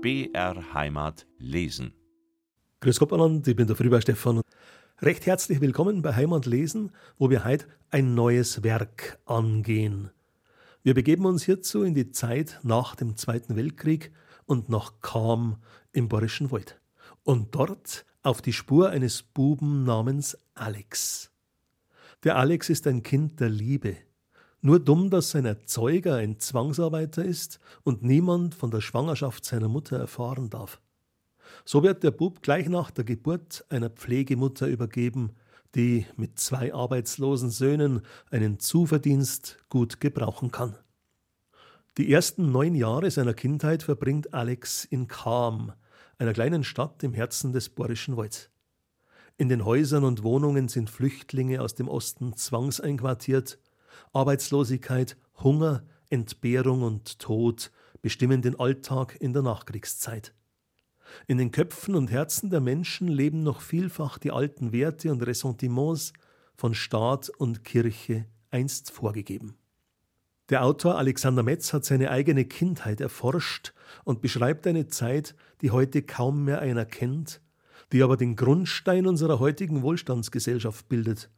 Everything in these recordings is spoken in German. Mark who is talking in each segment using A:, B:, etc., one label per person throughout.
A: BR Heimat lesen.
B: Grüß Gott, ich bin der Frühbau Stefan. Recht herzlich willkommen bei Heimat lesen, wo wir heute ein neues Werk angehen. Wir begeben uns hierzu in die Zeit nach dem Zweiten Weltkrieg und nach Cham im Bayerischen Wald. Und dort auf die Spur eines Buben namens Alex. Der Alex ist ein Kind der Liebe. Nur dumm, dass sein Erzeuger ein Zwangsarbeiter ist und niemand von der Schwangerschaft seiner Mutter erfahren darf. So wird der Bub gleich nach der Geburt einer Pflegemutter übergeben, die mit zwei arbeitslosen Söhnen einen Zuverdienst gut gebrauchen kann. Die ersten neun Jahre seiner Kindheit verbringt Alex in Cham, einer kleinen Stadt im Herzen des Bayerischen Walds. In den Häusern und Wohnungen sind Flüchtlinge aus dem Osten zwangseinquartiert. Arbeitslosigkeit, Hunger, Entbehrung und Tod bestimmen den Alltag in der Nachkriegszeit. In den Köpfen und Herzen der Menschen leben noch vielfach die alten Werte und Ressentiments von Staat und Kirche einst vorgegeben. Der Autor Alexander Metz hat seine eigene Kindheit erforscht und beschreibt eine Zeit, die heute kaum mehr einer kennt die aber den Grundstein unserer heutigen Wohlstandsgesellschaft bildet.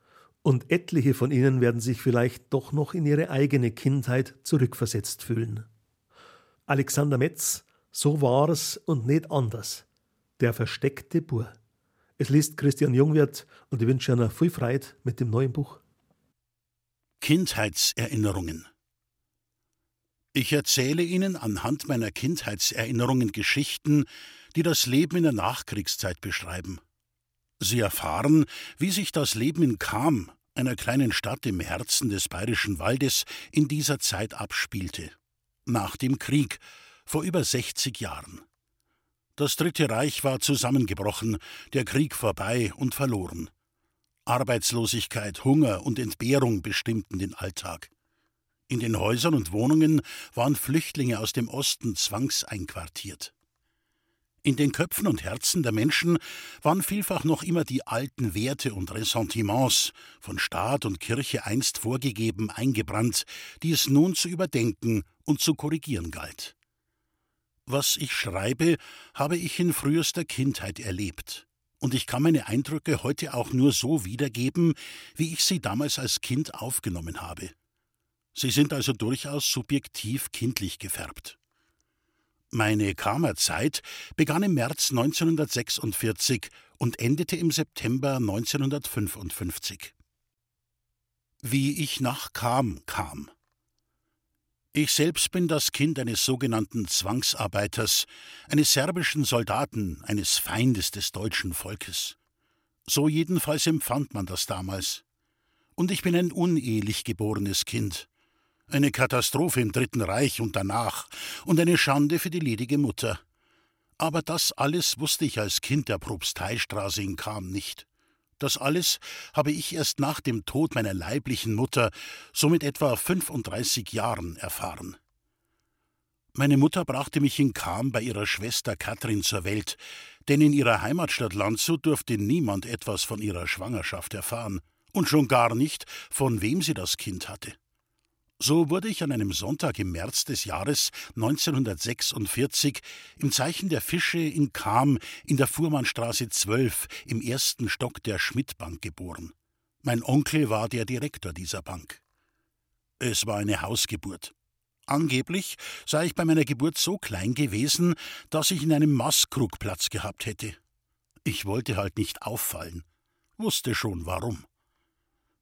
B: Und etliche von ihnen werden sich vielleicht doch noch in ihre eigene Kindheit zurückversetzt fühlen. Alexander Metz, so war's und nicht anders. Der versteckte Bur. Es liest Christian Jungwirth und ich wünsche einer viel Freude mit dem neuen Buch.
C: Kindheitserinnerungen Ich erzähle Ihnen anhand meiner Kindheitserinnerungen Geschichten, die das Leben in der Nachkriegszeit beschreiben. Sie erfahren, wie sich das Leben in Cham, einer kleinen Stadt im Herzen des bayerischen Waldes, in dieser Zeit abspielte. Nach dem Krieg, vor über 60 Jahren. Das Dritte Reich war zusammengebrochen, der Krieg vorbei und verloren. Arbeitslosigkeit, Hunger und Entbehrung bestimmten den Alltag. In den Häusern und Wohnungen waren Flüchtlinge aus dem Osten zwangseinquartiert. In den Köpfen und Herzen der Menschen waren vielfach noch immer die alten Werte und Ressentiments, von Staat und Kirche einst vorgegeben, eingebrannt, die es nun zu überdenken und zu korrigieren galt. Was ich schreibe, habe ich in frühester Kindheit erlebt, und ich kann meine Eindrücke heute auch nur so wiedergeben, wie ich sie damals als Kind aufgenommen habe. Sie sind also durchaus subjektiv kindlich gefärbt. Meine Kammerzeit begann im März 1946 und endete im September 1955. Wie ich nach Kam kam. Ich selbst bin das Kind eines sogenannten Zwangsarbeiters, eines serbischen Soldaten, eines Feindes des deutschen Volkes. So jedenfalls empfand man das damals. Und ich bin ein unehelich geborenes Kind eine Katastrophe im Dritten Reich und danach und eine Schande für die ledige Mutter. Aber das alles wusste ich als Kind der Propsteistraße in Cham nicht. Das alles habe ich erst nach dem Tod meiner leiblichen Mutter, so mit etwa 35 Jahren, erfahren. Meine Mutter brachte mich in Cham bei ihrer Schwester Katrin zur Welt, denn in ihrer Heimatstadt Landshut durfte niemand etwas von ihrer Schwangerschaft erfahren und schon gar nicht, von wem sie das Kind hatte. So wurde ich an einem Sonntag im März des Jahres 1946 im Zeichen der Fische in Cham in der Fuhrmannstraße 12 im ersten Stock der Schmidt-Bank geboren. Mein Onkel war der Direktor dieser Bank. Es war eine Hausgeburt. Angeblich sei ich bei meiner Geburt so klein gewesen, dass ich in einem Maßkrug Platz gehabt hätte. Ich wollte halt nicht auffallen, wusste schon warum.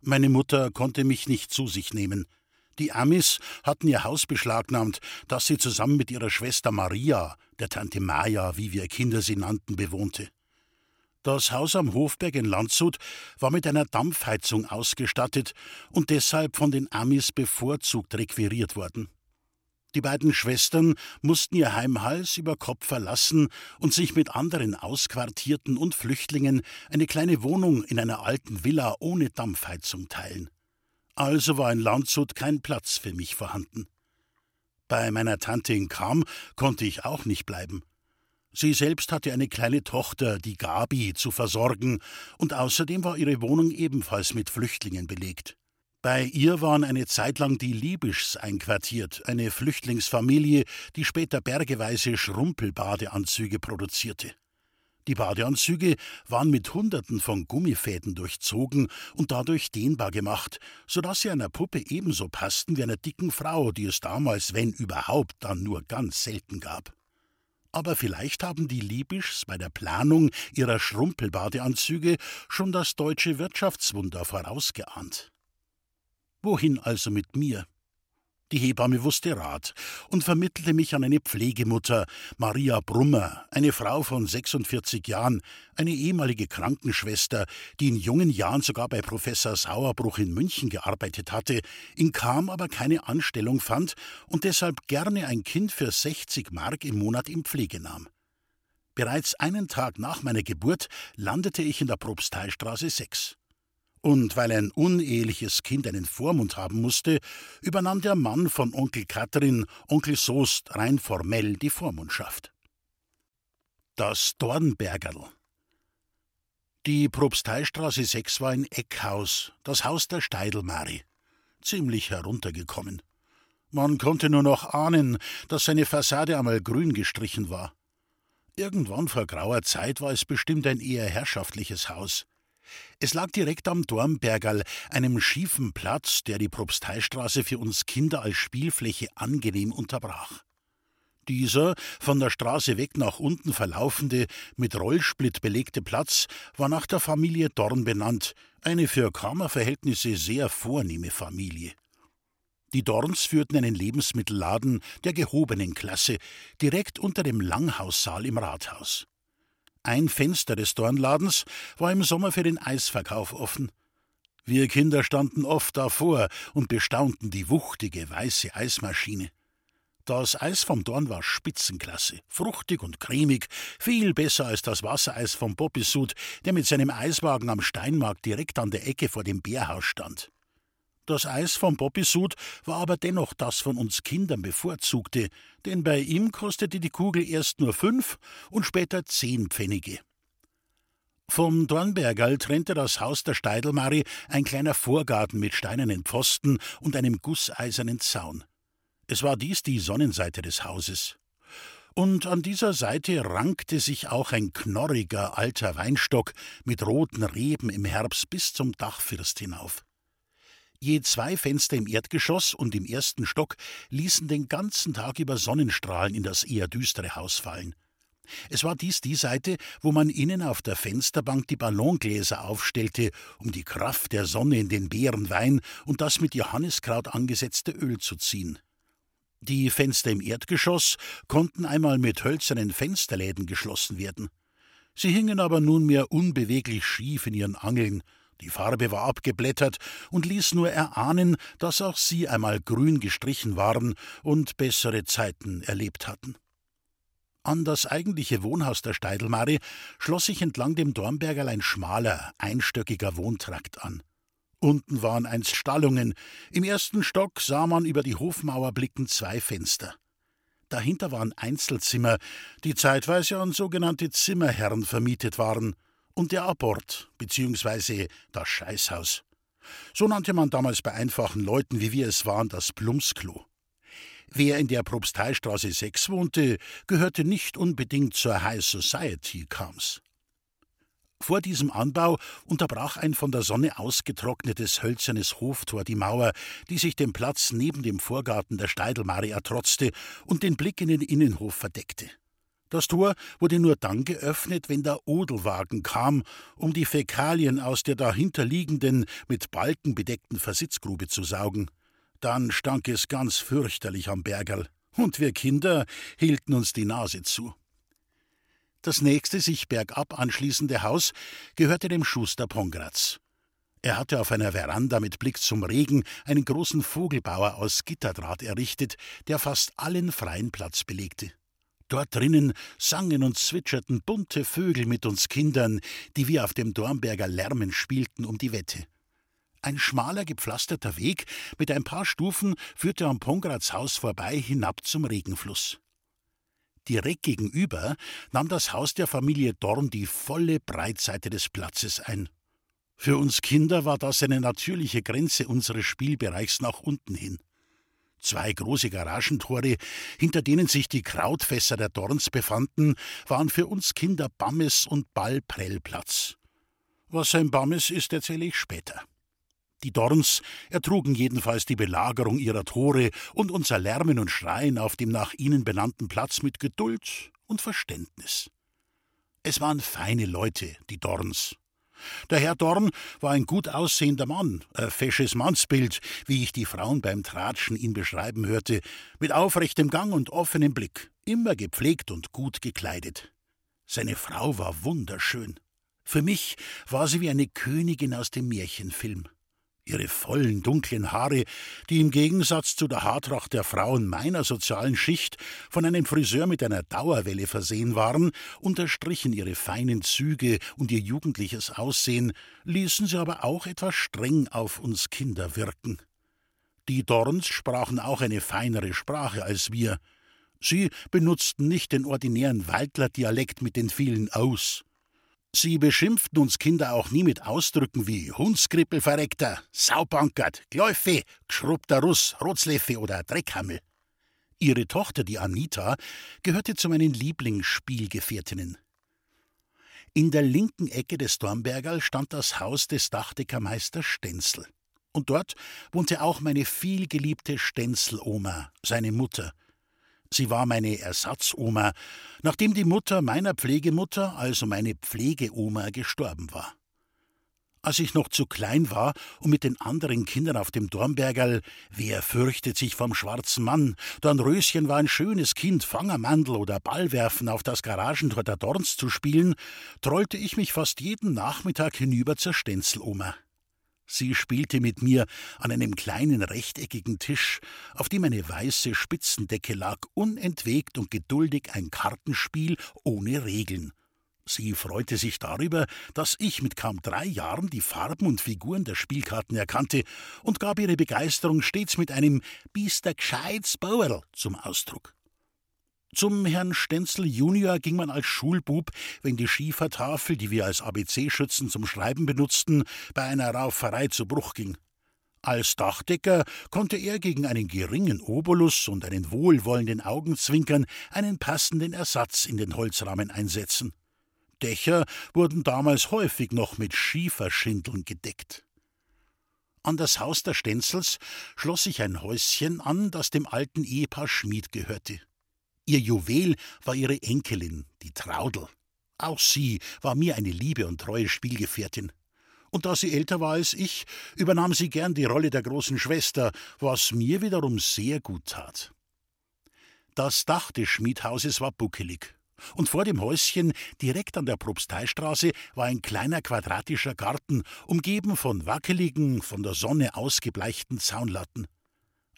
C: Meine Mutter konnte mich nicht zu sich nehmen. Die Amis hatten ihr Haus beschlagnahmt, das sie zusammen mit ihrer Schwester Maria, der Tante Maya, wie wir Kinder sie nannten, bewohnte. Das Haus am Hofberg in Landshut war mit einer Dampfheizung ausgestattet und deshalb von den Amis bevorzugt requiriert worden. Die beiden Schwestern mussten ihr Heim Hals über Kopf verlassen und sich mit anderen Ausquartierten und Flüchtlingen eine kleine Wohnung in einer alten Villa ohne Dampfheizung teilen. Also war in Landshut kein Platz für mich vorhanden. Bei meiner Tante in Kam konnte ich auch nicht bleiben. Sie selbst hatte eine kleine Tochter, die Gabi, zu versorgen, und außerdem war ihre Wohnung ebenfalls mit Flüchtlingen belegt. Bei ihr waren eine Zeit lang die Liebischs einquartiert, eine Flüchtlingsfamilie, die später bergeweise Schrumpelbadeanzüge produzierte. Die Badeanzüge waren mit Hunderten von Gummifäden durchzogen und dadurch dehnbar gemacht, so dass sie einer Puppe ebenso passten wie einer dicken Frau, die es damals, wenn überhaupt, dann nur ganz selten gab. Aber vielleicht haben die Liebischs bei der Planung ihrer Schrumpelbadeanzüge schon das deutsche Wirtschaftswunder vorausgeahnt. Wohin also mit mir? Die Hebamme wusste Rat und vermittelte mich an eine Pflegemutter, Maria Brummer, eine Frau von 46 Jahren, eine ehemalige Krankenschwester, die in jungen Jahren sogar bei Professor Sauerbruch in München gearbeitet hatte, in Kam aber keine Anstellung fand und deshalb gerne ein Kind für 60 Mark im Monat in Pflege nahm. Bereits einen Tag nach meiner Geburt landete ich in der Propsteistraße 6. Und weil ein uneheliches Kind einen Vormund haben musste, übernahm der Mann von Onkel Katrin, Onkel Soest, rein formell die Vormundschaft. Das Dornbergerl. Die Propsteistraße 6 war ein Eckhaus, das Haus der Steidelmari. Ziemlich heruntergekommen. Man konnte nur noch ahnen, dass seine Fassade einmal grün gestrichen war. Irgendwann vor grauer Zeit war es bestimmt ein eher herrschaftliches Haus. Es lag direkt am Dornbergerl, einem schiefen Platz, der die Propsteistraße für uns Kinder als Spielfläche angenehm unterbrach. Dieser von der Straße weg nach unten verlaufende, mit Rollsplit belegte Platz war nach der Familie Dorn benannt, eine für Kammerverhältnisse sehr vornehme Familie. Die Dorns führten einen Lebensmittelladen der gehobenen Klasse direkt unter dem Langhaussaal im Rathaus. Ein Fenster des Dornladens war im Sommer für den Eisverkauf offen. Wir Kinder standen oft davor und bestaunten die wuchtige weiße Eismaschine. Das Eis vom Dorn war Spitzenklasse, fruchtig und cremig, viel besser als das Wassereis vom Poppesud, der mit seinem Eiswagen am Steinmarkt direkt an der Ecke vor dem Bärhaus stand. Das Eis vom Poppysud war aber dennoch das von uns Kindern bevorzugte, denn bei ihm kostete die Kugel erst nur fünf und später zehn Pfennige. Vom Dornbergerl trennte das Haus der Steidelmari ein kleiner Vorgarten mit steinernen Pfosten und einem gusseisernen Zaun. Es war dies die Sonnenseite des Hauses. Und an dieser Seite rankte sich auch ein knorriger alter Weinstock mit roten Reben im Herbst bis zum Dachfirst hinauf. Je zwei Fenster im Erdgeschoss und im ersten Stock ließen den ganzen Tag über Sonnenstrahlen in das eher düstere Haus fallen. Es war dies die Seite, wo man innen auf der Fensterbank die Ballongläser aufstellte, um die Kraft der Sonne in den Beerenwein und das mit Johanniskraut angesetzte Öl zu ziehen. Die Fenster im Erdgeschoss konnten einmal mit hölzernen Fensterläden geschlossen werden. Sie hingen aber nunmehr unbeweglich schief in ihren Angeln, die Farbe war abgeblättert und ließ nur erahnen, dass auch sie einmal grün gestrichen waren und bessere Zeiten erlebt hatten. An das eigentliche Wohnhaus der Steidelmari schloss sich entlang dem Dornbergerl ein schmaler, einstöckiger Wohntrakt an. Unten waren einst Stallungen, im ersten Stock sah man über die Hofmauer blickend zwei Fenster. Dahinter waren Einzelzimmer, die zeitweise an sogenannte Zimmerherren vermietet waren – und der Abort bzw. das Scheißhaus. So nannte man damals bei einfachen Leuten, wie wir es waren, das Plumpsklo. Wer in der Propsteistraße 6 wohnte, gehörte nicht unbedingt zur High Society Kams. Vor diesem Anbau unterbrach ein von der Sonne ausgetrocknetes hölzernes Hoftor die Mauer, die sich den Platz neben dem Vorgarten der Steidelmari ertrotzte und den Blick in den Innenhof verdeckte. Das Tor wurde nur dann geöffnet, wenn der Odelwagen kam, um die Fäkalien aus der dahinterliegenden, mit Balken bedeckten Versitzgrube zu saugen. Dann stank es ganz fürchterlich am Bergerl, und wir Kinder hielten uns die Nase zu. Das nächste sich bergab anschließende Haus gehörte dem Schuster Pongratz. Er hatte auf einer Veranda mit Blick zum Regen einen großen Vogelbauer aus Gitterdraht errichtet, der fast allen freien Platz belegte. Dort drinnen sangen und zwitscherten bunte Vögel mit uns Kindern, die wir auf dem Dornberger Lärmen spielten um die Wette. Ein schmaler, gepflasterter Weg mit ein paar Stufen führte am Pongrads Haus vorbei hinab zum Regenfluss. Direkt gegenüber nahm das Haus der Familie Dorn die volle Breitseite des Platzes ein. Für uns Kinder war das eine natürliche Grenze unseres Spielbereichs nach unten hin. Zwei große Garagentore, hinter denen sich die Krautfässer der Dorns befanden, waren für uns Kinder Bammes und Ballprellplatz. Was ein Bammes ist, erzähle ich später. Die Dorns ertrugen jedenfalls die Belagerung ihrer Tore und unser Lärmen und Schreien auf dem nach ihnen benannten Platz mit Geduld und Verständnis. Es waren feine Leute, die Dorns. Der Herr Dorn war ein gut aussehender Mann, ein fesches Mannsbild, wie ich die Frauen beim Tratschen ihn beschreiben hörte, mit aufrechtem Gang und offenem Blick, immer gepflegt und gut gekleidet. Seine Frau war wunderschön. Für mich war sie wie eine Königin aus dem Märchenfilm. Ihre vollen, dunklen Haare, die im Gegensatz zu der Haartracht der Frauen meiner sozialen Schicht von einem Friseur mit einer Dauerwelle versehen waren, unterstrichen ihre feinen Züge und ihr jugendliches Aussehen, ließen sie aber auch etwas streng auf uns Kinder wirken. Die Dorns sprachen auch eine feinere Sprache als wir. Sie benutzten nicht den ordinären Waldler-Dialekt mit den vielen Aus. Sie beschimpften uns Kinder auch nie mit Ausdrücken wie Hundskrippel verreckter, Saubankert, Gläufe, geschrubbter Russ, Rotzleffe oder Dreckhammel. Ihre Tochter, die Anita, gehörte zu meinen Lieblingsspielgefährtinnen. In der linken Ecke des Dornbergerl stand das Haus des Dachdeckermeisters Stenzel. Und dort wohnte auch meine vielgeliebte Stenzeloma, seine Mutter, Sie war meine Ersatzoma, nachdem die Mutter meiner Pflegemutter, also meine Pflegeoma, gestorben war. Als ich noch zu klein war, um mit den anderen Kindern auf dem Dornbergerl, wer fürchtet sich vom schwarzen Mann, Dornröschen war ein schönes Kind, Fangermandel oder Ballwerfen auf das Garagentor der Dorns zu spielen, trollte ich mich fast jeden Nachmittag hinüber zur Stenzeloma. Sie spielte mit mir an einem kleinen rechteckigen Tisch, auf dem eine weiße Spitzendecke lag, unentwegt und geduldig ein Kartenspiel ohne Regeln. Sie freute sich darüber, dass ich mit kaum drei Jahren die Farben und Figuren der Spielkarten erkannte und gab ihre Begeisterung stets mit einem Biester gescheites Bauerl zum Ausdruck. Zum Herrn Stenzel Junior ging man als Schulbub, wenn die Schiefertafel, die wir als ABC-Schützen zum Schreiben benutzten, bei einer Rauferei zu Bruch ging. Als Dachdecker konnte er gegen einen geringen Obolus und einen wohlwollenden Augenzwinkern einen passenden Ersatz in den Holzrahmen einsetzen. Dächer wurden damals häufig noch mit Schieferschindeln gedeckt. An das Haus der Stenzels schloss sich ein Häuschen an, das dem alten Ehepaar Schmied gehörte. Ihr Juwel war ihre Enkelin, die Traudel. Auch sie war mir eine liebe und treue Spielgefährtin. Und da sie älter war als ich, übernahm sie gern die Rolle der großen Schwester, was mir wiederum sehr gut tat. Das Dach des Schmiedhauses war buckelig, und vor dem Häuschen, direkt an der Propsteistraße, war ein kleiner quadratischer Garten, umgeben von wackeligen, von der Sonne ausgebleichten Zaunlatten.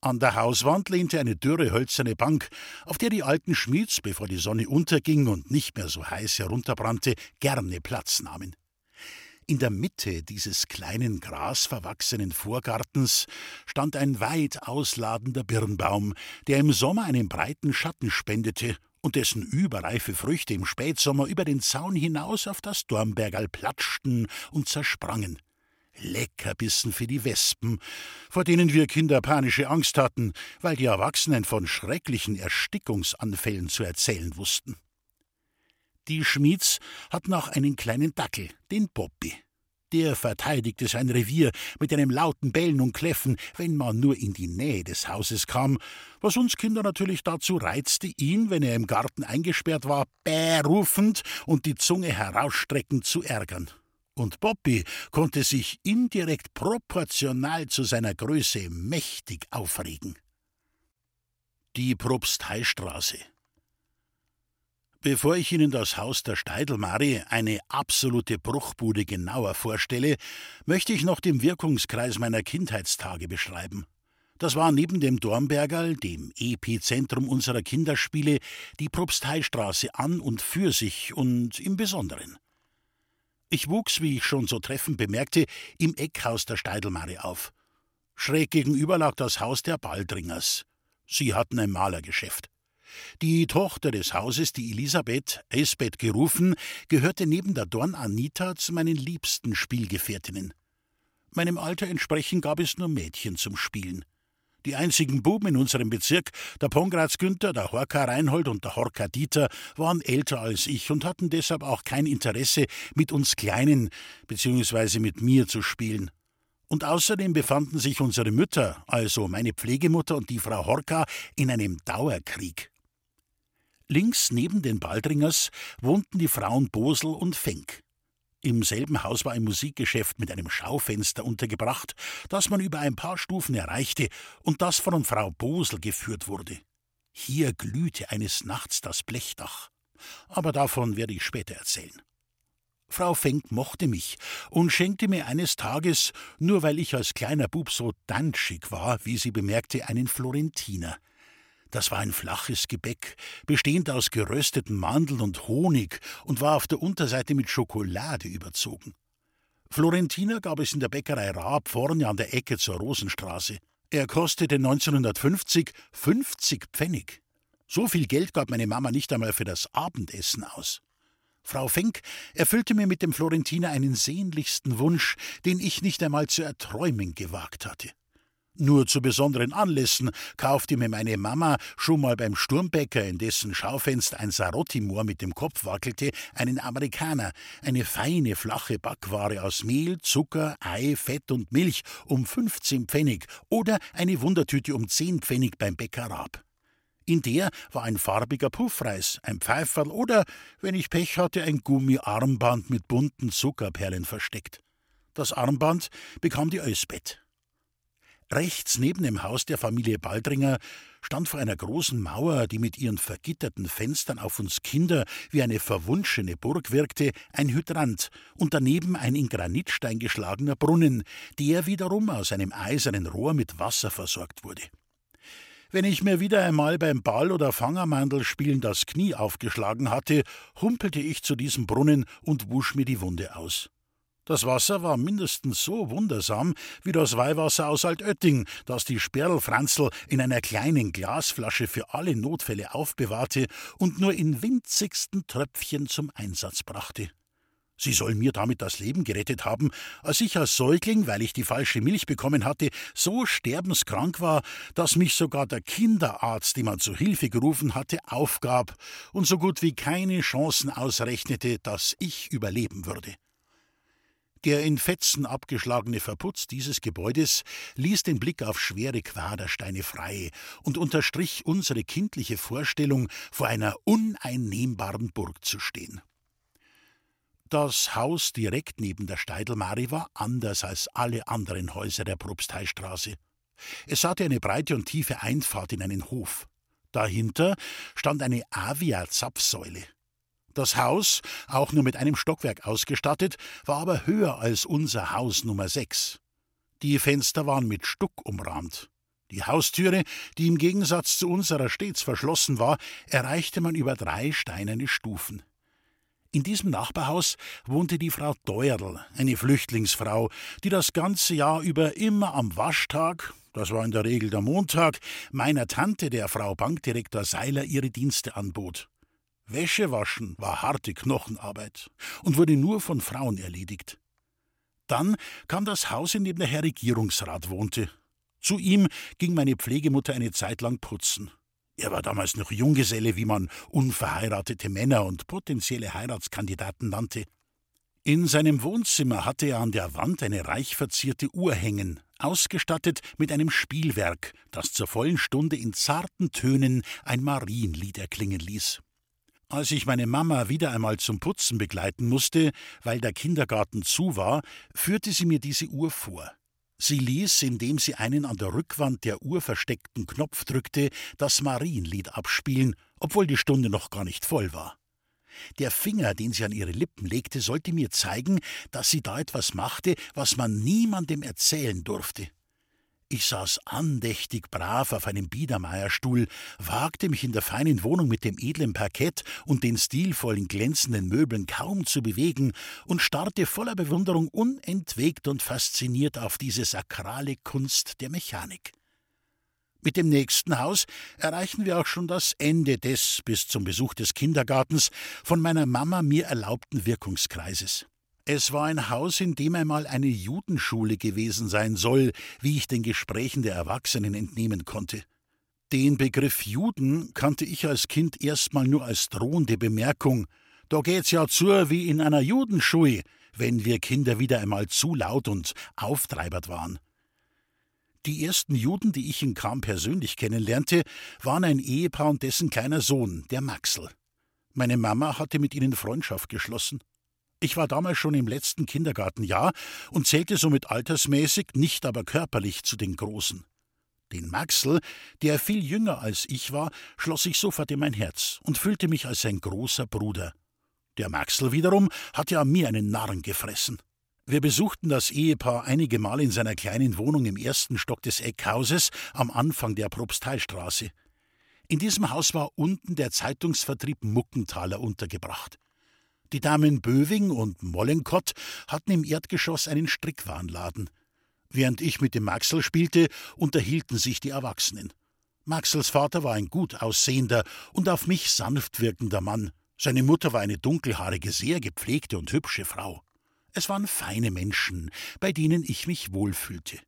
C: An der Hauswand lehnte eine dürre hölzerne Bank, auf der die alten Schmieds, bevor die Sonne unterging und nicht mehr so heiß herunterbrannte, gerne Platz nahmen. In der Mitte dieses kleinen grasverwachsenen Vorgartens stand ein weit ausladender Birnbaum, der im Sommer einen breiten Schatten spendete und dessen überreife Früchte im Spätsommer über den Zaun hinaus auf das Dornbergerl platschten und zersprangen. Leckerbissen für die Wespen, vor denen wir Kinder panische Angst hatten, weil die Erwachsenen von schrecklichen Erstickungsanfällen zu erzählen wussten. Die Schmieds hatten auch einen kleinen Dackel, den Bobby. Der verteidigte sein Revier mit einem lauten Bellen und Kläffen, wenn man nur in die Nähe des Hauses kam, was uns Kinder natürlich dazu reizte, ihn, wenn er im Garten eingesperrt war, bäh rufend und die Zunge herausstreckend zu ärgern und Bobby konnte sich indirekt proportional zu seiner Größe mächtig aufregen. Die Propsteistraße. Bevor ich Ihnen das Haus der Steidelmari, eine absolute Bruchbude, genauer vorstelle, möchte ich noch den Wirkungskreis meiner Kindheitstage beschreiben. Das war neben dem Dornbergerl, dem Epizentrum unserer Kinderspiele, die Propsteistraße an und für sich und im Besonderen. Ich wuchs, wie ich schon so treffend bemerkte, im Eckhaus der Steidelmare auf. Schräg gegenüber lag das Haus der Baldringers. Sie hatten ein Malergeschäft. Die Tochter des Hauses, die Elisabeth, Esbeth gerufen, gehörte neben der Dorn Anita zu meinen liebsten Spielgefährtinnen. Meinem Alter entsprechend gab es nur Mädchen zum Spielen. Die einzigen Buben in unserem Bezirk, der Pongratz Günther, der Horka Reinhold und der Horka Dieter, waren älter als ich und hatten deshalb auch kein Interesse, mit uns Kleinen bzw. mit mir zu spielen. Und außerdem befanden sich unsere Mütter, also meine Pflegemutter und die Frau Horka, in einem Dauerkrieg. Links neben den Baldringers wohnten die Frauen Bosel und Fenk. Im selben Haus war ein Musikgeschäft mit einem Schaufenster untergebracht, das man über ein paar Stufen erreichte und das von Frau Bosel geführt wurde. Hier glühte eines Nachts das Blechdach. Aber davon werde ich später erzählen. Frau Fenk mochte mich und schenkte mir eines Tages, nur weil ich als kleiner Bub so danschig war, wie sie bemerkte, einen Florentiner – das war ein flaches Gebäck, bestehend aus gerösteten Mandeln und Honig und war auf der Unterseite mit Schokolade überzogen. Florentiner gab es in der Bäckerei Raab vorne an der Ecke zur Rosenstraße. Er kostete 1950 50 Pfennig. So viel Geld gab meine Mama nicht einmal für das Abendessen aus. Frau Fenk erfüllte mir mit dem Florentiner einen sehnlichsten Wunsch, den ich nicht einmal zu erträumen gewagt hatte. Nur zu besonderen Anlässen kaufte mir meine Mama schon mal beim Sturmbäcker, in dessen Schaufenster ein Sarotimoor mit dem Kopf wackelte, einen Amerikaner, eine feine, flache Backware aus Mehl, Zucker, Ei, Fett und Milch um 15 Pfennig oder eine Wundertüte um 10 Pfennig beim Bäcker Raab. In der war ein farbiger Puffreis, ein Pfeiferl oder, wenn ich Pech hatte, ein Gummiarmband mit bunten Zuckerperlen versteckt. Das Armband bekam die Ösbett. Rechts neben dem Haus der Familie Baldringer stand vor einer großen Mauer, die mit ihren vergitterten Fenstern auf uns Kinder wie eine verwunschene Burg wirkte, ein Hydrant und daneben ein in Granitstein geschlagener Brunnen, der wiederum aus einem eisernen Rohr mit Wasser versorgt wurde. Wenn ich mir wieder einmal beim Ball- oder Fangermandelspielen das Knie aufgeschlagen hatte, humpelte ich zu diesem Brunnen und wusch mir die Wunde aus. Das Wasser war mindestens so wundersam wie das Weihwasser aus Altötting, das die Sperlfranzl in einer kleinen Glasflasche für alle Notfälle aufbewahrte und nur in winzigsten Tröpfchen zum Einsatz brachte. Sie soll mir damit das Leben gerettet haben, als ich als Säugling, weil ich die falsche Milch bekommen hatte, so sterbenskrank war, dass mich sogar der Kinderarzt, den man zu Hilfe gerufen hatte, aufgab und so gut wie keine Chancen ausrechnete, dass ich überleben würde. Der in Fetzen abgeschlagene Verputz dieses Gebäudes ließ den Blick auf schwere Quadersteine frei und unterstrich unsere kindliche Vorstellung, vor einer uneinnehmbaren Burg zu stehen. Das Haus direkt neben der Steidelmari war anders als alle anderen Häuser der Propsteistraße. Es hatte eine breite und tiefe Einfahrt in einen Hof. Dahinter stand eine Avia-Zapfsäule. Das Haus, auch nur mit einem Stockwerk ausgestattet, war aber höher als unser Haus Nummer 6. Die Fenster waren mit Stuck umrahmt. Die Haustüre, die im Gegensatz zu unserer stets verschlossen war, erreichte man über drei steinerne Stufen. In diesem Nachbarhaus wohnte die Frau Deurl, eine Flüchtlingsfrau, die das ganze Jahr über immer am Waschtag, das war in der Regel der Montag, meiner Tante, der Frau Bankdirektor Seiler, ihre Dienste anbot. Wäsche waschen war harte Knochenarbeit und wurde nur von Frauen erledigt. Dann kam das Haus, in dem der Herr Regierungsrat wohnte. Zu ihm ging meine Pflegemutter eine Zeit lang putzen. Er war damals noch Junggeselle, wie man unverheiratete Männer und potenzielle Heiratskandidaten nannte. In seinem Wohnzimmer hatte er an der Wand eine reich verzierte Uhr hängen, ausgestattet mit einem Spielwerk, das zur vollen Stunde in zarten Tönen ein Marienlied erklingen ließ. Als ich meine Mama wieder einmal zum Putzen begleiten musste, weil der Kindergarten zu war, führte sie mir diese Uhr vor. Sie ließ, indem sie einen an der Rückwand der Uhr versteckten Knopf drückte, das Marienlied abspielen, obwohl die Stunde noch gar nicht voll war. Der Finger, den sie an ihre Lippen legte, sollte mir zeigen, dass sie da etwas machte, was man niemandem erzählen durfte. Ich saß andächtig brav auf einem Biedermeierstuhl, wagte mich in der feinen Wohnung mit dem edlen Parkett und den stilvollen glänzenden Möbeln kaum zu bewegen und starrte voller Bewunderung unentwegt und fasziniert auf diese sakrale Kunst der Mechanik. Mit dem nächsten Haus erreichen wir auch schon das Ende des bis zum Besuch des Kindergartens von meiner Mama mir erlaubten Wirkungskreises. Es war ein Haus, in dem einmal eine Judenschule gewesen sein soll, wie ich den Gesprächen der Erwachsenen entnehmen konnte. Den Begriff Juden kannte ich als Kind erstmal nur als drohende Bemerkung. Da geht's ja zu wie in einer Judenschule, wenn wir Kinder wieder einmal zu laut und auftreibert waren. Die ersten Juden, die ich in Kram persönlich kennenlernte, waren ein Ehepaar und dessen kleiner Sohn, der Maxel. Meine Mama hatte mit ihnen Freundschaft geschlossen. Ich war damals schon im letzten Kindergartenjahr und zählte somit altersmäßig, nicht aber körperlich zu den Großen. Den Maxel, der viel jünger als ich war, schloss ich sofort in mein Herz und fühlte mich als sein großer Bruder. Der Maxel wiederum hatte an mir einen Narren gefressen. Wir besuchten das Ehepaar einige Mal in seiner kleinen Wohnung im ersten Stock des Eckhauses am Anfang der Propsteistraße. In diesem Haus war unten der Zeitungsvertrieb Muckenthaler untergebracht. Die Damen Böwing und Mollenkott hatten im Erdgeschoss einen Strickwarenladen. Während ich mit dem Maxel spielte, unterhielten sich die Erwachsenen. Maxels Vater war ein gut aussehender und auf mich sanft wirkender Mann. Seine Mutter war eine dunkelhaarige, sehr gepflegte und hübsche Frau. Es waren feine Menschen, bei denen ich mich wohlfühlte.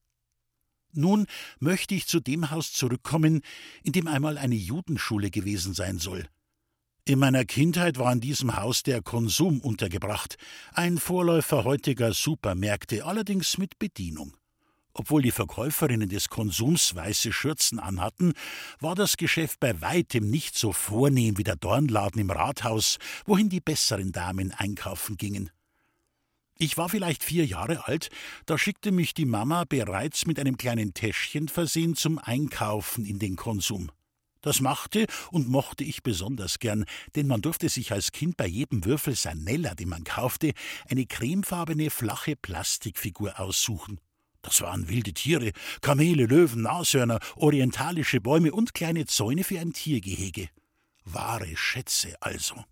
C: Nun möchte ich zu dem Haus zurückkommen, in dem einmal eine Judenschule gewesen sein soll. In meiner Kindheit war in diesem Haus der Konsum untergebracht, ein Vorläufer heutiger Supermärkte, allerdings mit Bedienung. Obwohl die Verkäuferinnen des Konsums weiße Schürzen anhatten, war das Geschäft bei weitem nicht so vornehm wie der Dornladen im Rathaus, wohin die besseren Damen einkaufen gingen. Ich war vielleicht vier Jahre alt, da schickte mich die Mama bereits mit einem kleinen Täschchen versehen zum Einkaufen in den Konsum. Das machte und mochte ich besonders gern, denn man durfte sich als Kind bei jedem Würfel Sanella, den man kaufte, eine cremefarbene flache Plastikfigur aussuchen. Das waren wilde Tiere, Kamele, Löwen, Nashörner, orientalische Bäume und kleine Zäune für ein Tiergehege. Wahre Schätze also.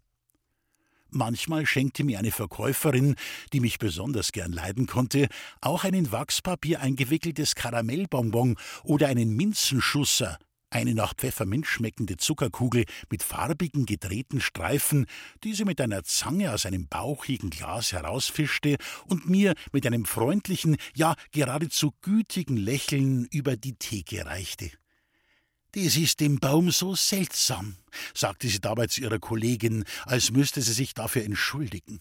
C: Manchmal schenkte mir eine Verkäuferin, die mich besonders gern leiden konnte, auch ein in Wachspapier eingewickeltes Karamellbonbon oder einen Minzenschusser, eine nach Pfefferminz schmeckende Zuckerkugel mit farbigen gedrehten Streifen, die sie mit einer Zange aus einem bauchigen Glas herausfischte und mir mit einem freundlichen, ja geradezu gütigen Lächeln über die Theke reichte. Das ist dem Baum so seltsam, sagte sie dabei zu ihrer Kollegin, als müsste sie sich dafür entschuldigen.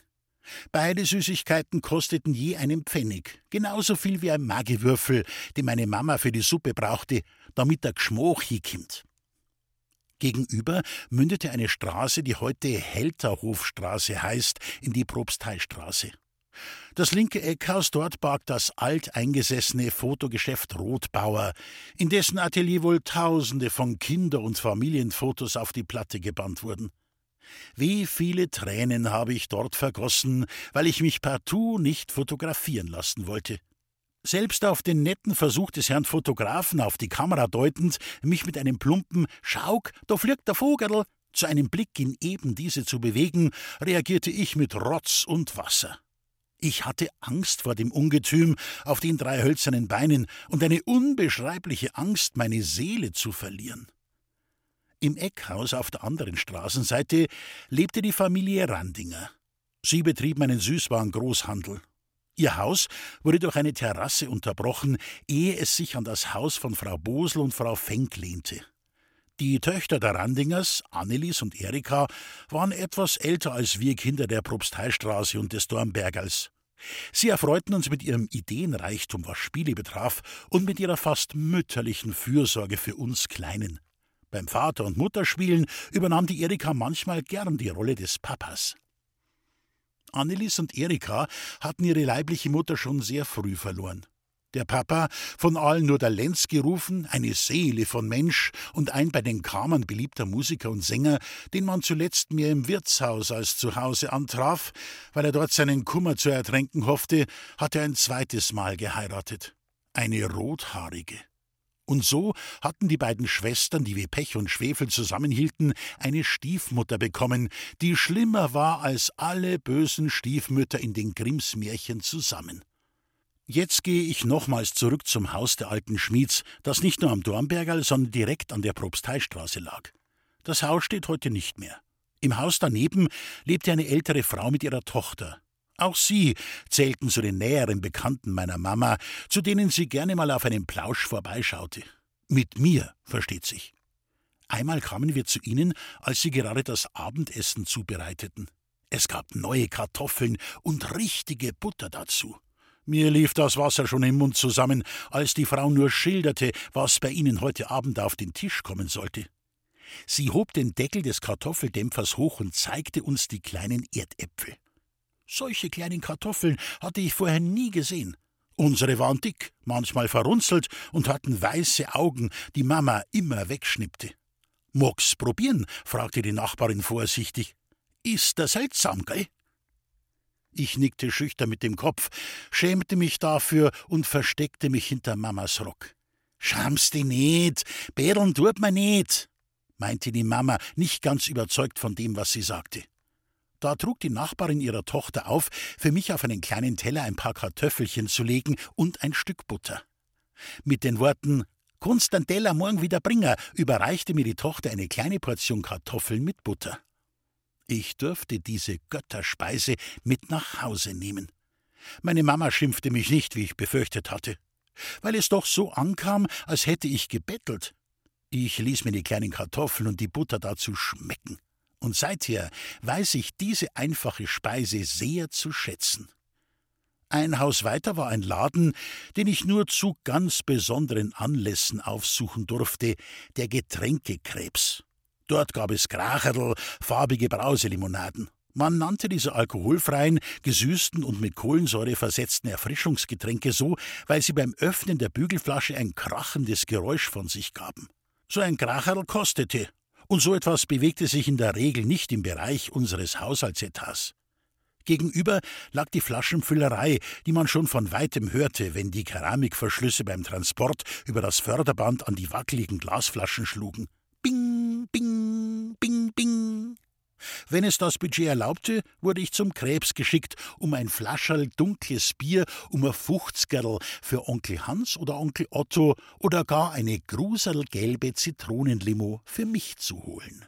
C: Beide Süßigkeiten kosteten je einen Pfennig, genauso viel wie ein Magiwürfel, den meine Mama für die Suppe brauchte, damit der Geschmack hinkommt. Gegenüber mündete eine Straße, die heute Helterhofstraße heißt, in die Propsteistraße. Das linke Eckhaus dort barg das alteingesessene Fotogeschäft Rotbauer, in dessen Atelier wohl Tausende von Kinder- und Familienfotos auf die Platte gebannt wurden. Wie viele Tränen habe ich dort vergossen, weil ich mich partout nicht fotografieren lassen wollte. Selbst auf den netten Versuch des Herrn Fotografen auf die Kamera deutend, mich mit einem plumpen Schauk, da fliegt der Vogel zu einem Blick in eben diese zu bewegen, reagierte ich mit Rotz und Wasser. Ich hatte Angst vor dem Ungetüm auf den drei hölzernen Beinen und eine unbeschreibliche Angst, meine Seele zu verlieren. Im Eckhaus auf der anderen Straßenseite lebte die Familie Randinger. Sie betrieben einen Süßwarengroßhandel. Ihr Haus wurde durch eine Terrasse unterbrochen, ehe es sich an das Haus von Frau Bosel und Frau Fenk lehnte. Die Töchter der Randingers, Annelis und Erika, waren etwas älter als wir Kinder der Propsteistraße und des Dornbergers. Sie erfreuten uns mit ihrem Ideenreichtum, was Spiele betraf, und mit ihrer fast mütterlichen Fürsorge für uns Kleinen. Beim Vater- und Mutterspielen übernahm die Erika manchmal gern die Rolle des Papas. Annelis und Erika hatten ihre leibliche Mutter schon sehr früh verloren. Der Papa, von allen nur der Lenz gerufen, eine Seele von Mensch und ein bei den Kamern beliebter Musiker und Sänger, den man zuletzt mehr im Wirtshaus als zu Hause antraf, weil er dort seinen Kummer zu ertränken hoffte, hatte ein zweites Mal geheiratet. Eine rothaarige. Und so hatten die beiden Schwestern, die wie Pech und Schwefel zusammenhielten, eine Stiefmutter bekommen, die schlimmer war als alle bösen Stiefmütter in den Grimms Märchen zusammen. Jetzt gehe ich nochmals zurück zum Haus der alten Schmieds, das nicht nur am Dornbergerl, sondern direkt an der Propsteistraße lag. Das Haus steht heute nicht mehr. Im Haus daneben lebte eine ältere Frau mit ihrer Tochter. Auch sie zählten zu den näheren Bekannten meiner Mama, zu denen sie gerne mal auf einen Plausch vorbeischaute. Mit mir, versteht sich. Einmal kamen wir zu ihnen, als sie gerade das Abendessen zubereiteten. Es gab neue Kartoffeln und richtige Butter dazu. Mir lief das Wasser schon im Mund zusammen, als die Frau nur schilderte, was bei ihnen heute Abend auf den Tisch kommen sollte. Sie hob den Deckel des Kartoffeldämpfers hoch und zeigte uns die kleinen Erdäpfel. Solche kleinen Kartoffeln hatte ich vorher nie gesehen. Unsere waren dick, manchmal verrunzelt und hatten weiße Augen, die Mama immer wegschnippte. Mog's probieren? fragte die Nachbarin vorsichtig. Ist das seltsam, gell? Ich nickte schüchtern mit dem Kopf, schämte mich dafür und versteckte mich hinter Mamas Rock. Schamst dich nicht, bädeln tut man nicht, meinte die Mama, nicht ganz überzeugt von dem, was sie sagte. Da trug die Nachbarin ihrer Tochter auf, für mich auf einen kleinen Teller ein paar Kartoffelchen zu legen und ein Stück Butter. Mit den Worten Teller morgen wieder bringen, überreichte mir die Tochter eine kleine Portion Kartoffeln mit Butter. Ich durfte diese Götterspeise mit nach Hause nehmen. Meine Mama schimpfte mich nicht, wie ich befürchtet hatte, weil es doch so ankam, als hätte ich gebettelt. Ich ließ mir die kleinen Kartoffeln und die Butter dazu schmecken. Und seither weiß ich diese einfache Speise sehr zu schätzen. Ein Haus weiter war ein Laden, den ich nur zu ganz besonderen Anlässen aufsuchen durfte, der Getränkekrebs. Dort gab es Kracherl, farbige Brauselimonaden. Man nannte diese alkoholfreien, gesüßten und mit Kohlensäure versetzten Erfrischungsgetränke so, weil sie beim Öffnen der Bügelflasche ein krachendes Geräusch von sich gaben. So ein Kracherl kostete, und so etwas bewegte sich in der Regel nicht im Bereich unseres Haushaltsetats. Gegenüber lag die Flaschenfüllerei, die man schon von weitem hörte, wenn die Keramikverschlüsse beim Transport über das Förderband an die wackeligen Glasflaschen schlugen. Bing, bing, bing, bing. Wenn es das Budget erlaubte, wurde ich zum Krebs geschickt, um ein Flascherl dunkles Bier um ein Fuchzgerl für Onkel Hans oder Onkel Otto oder gar eine gruselgelbe Zitronenlimo für mich zu holen.